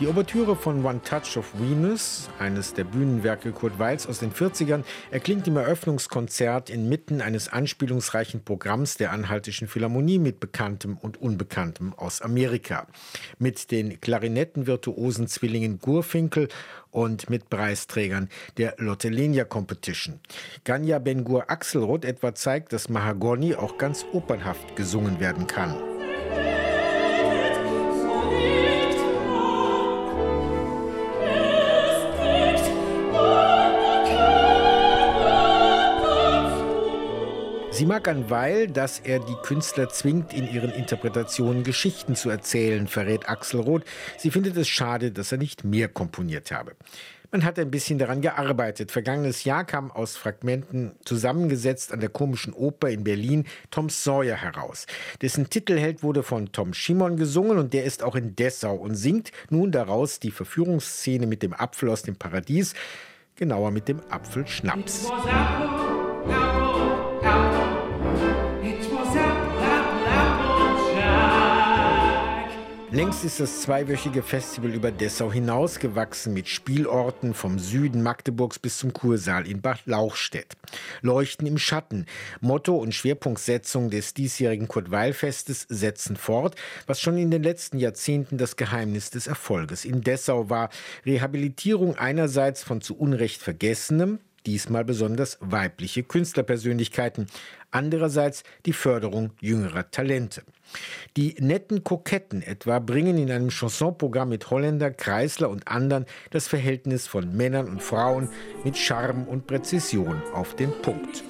Die Ouvertüre von One Touch of Venus, eines der Bühnenwerke Kurt Weils aus den 40ern, erklingt im Eröffnungskonzert inmitten eines anspielungsreichen Programms der Anhaltischen Philharmonie mit Bekanntem und Unbekanntem aus Amerika. Mit den Klarinettenvirtuosen Zwillingen Gurfinkel und mit Preisträgern der Lottellenia Competition. Ganya Ben-Gur Axelrod etwa zeigt, dass Mahagoni auch ganz opernhaft gesungen werden kann. Sie mag an Weil, dass er die Künstler zwingt, in ihren Interpretationen Geschichten zu erzählen, verrät Axel Roth. Sie findet es schade, dass er nicht mehr komponiert habe. Man hat ein bisschen daran gearbeitet. Vergangenes Jahr kam aus Fragmenten zusammengesetzt an der Komischen Oper in Berlin Tom Sawyer heraus. Dessen Titelheld wurde von Tom Schimon gesungen und der ist auch in Dessau und singt nun daraus die Verführungsszene mit dem Apfel aus dem Paradies, genauer mit dem Apfelschnaps. Längst ist das zweiwöchige Festival über Dessau hinausgewachsen mit Spielorten vom Süden Magdeburgs bis zum Kursaal in Bad Lauchstädt. Leuchten im Schatten. Motto und Schwerpunktsetzung des diesjährigen Kurt-Weil-Festes setzen fort, was schon in den letzten Jahrzehnten das Geheimnis des Erfolges in Dessau war. Rehabilitierung einerseits von zu Unrecht Vergessenem, diesmal besonders weibliche Künstlerpersönlichkeiten, andererseits die Förderung jüngerer Talente. Die netten Koketten etwa bringen in einem Chansonprogramm mit Holländer, Kreisler und anderen das Verhältnis von Männern und Frauen mit Charme und Präzision auf den Punkt.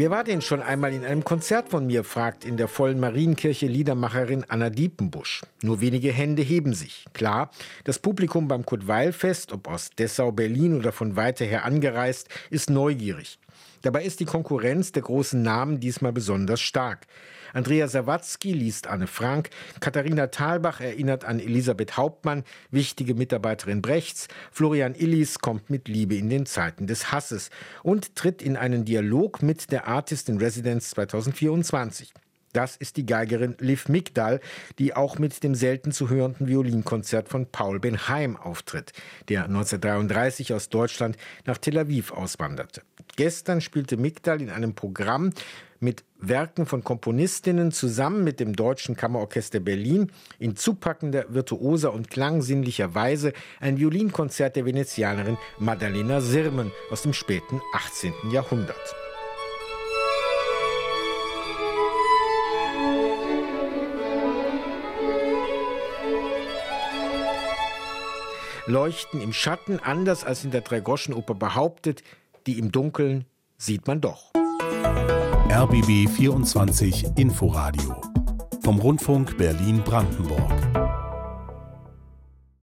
Wer war denn schon einmal in einem Konzert von mir, fragt in der vollen Marienkirche Liedermacherin Anna Diepenbusch. Nur wenige Hände heben sich. Klar, das Publikum beim Kurt-Weil-Fest, ob aus Dessau, Berlin oder von weiter her angereist, ist neugierig. Dabei ist die Konkurrenz der großen Namen diesmal besonders stark. Andrea Sawatzki liest Anne Frank, Katharina Thalbach erinnert an Elisabeth Hauptmann, wichtige Mitarbeiterin Brechts, Florian Illis kommt mit Liebe in den Zeiten des Hasses und tritt in einen Dialog mit der Artist in Residence 2024. Das ist die Geigerin Liv Migdal, die auch mit dem selten zu hörenden Violinkonzert von Paul Benheim auftritt, der 1933 aus Deutschland nach Tel Aviv auswanderte. Gestern spielte Migdal in einem Programm mit Werken von Komponistinnen zusammen mit dem Deutschen Kammerorchester Berlin in zupackender, virtuoser und klangsinnlicher Weise ein Violinkonzert der Venezianerin Maddalena Sirmen aus dem späten 18. Jahrhundert. Leuchten im Schatten, anders als in der Dreigroschenoper behauptet, die im Dunkeln sieht man doch. RBB 24 Inforadio vom Rundfunk Berlin-Brandenburg.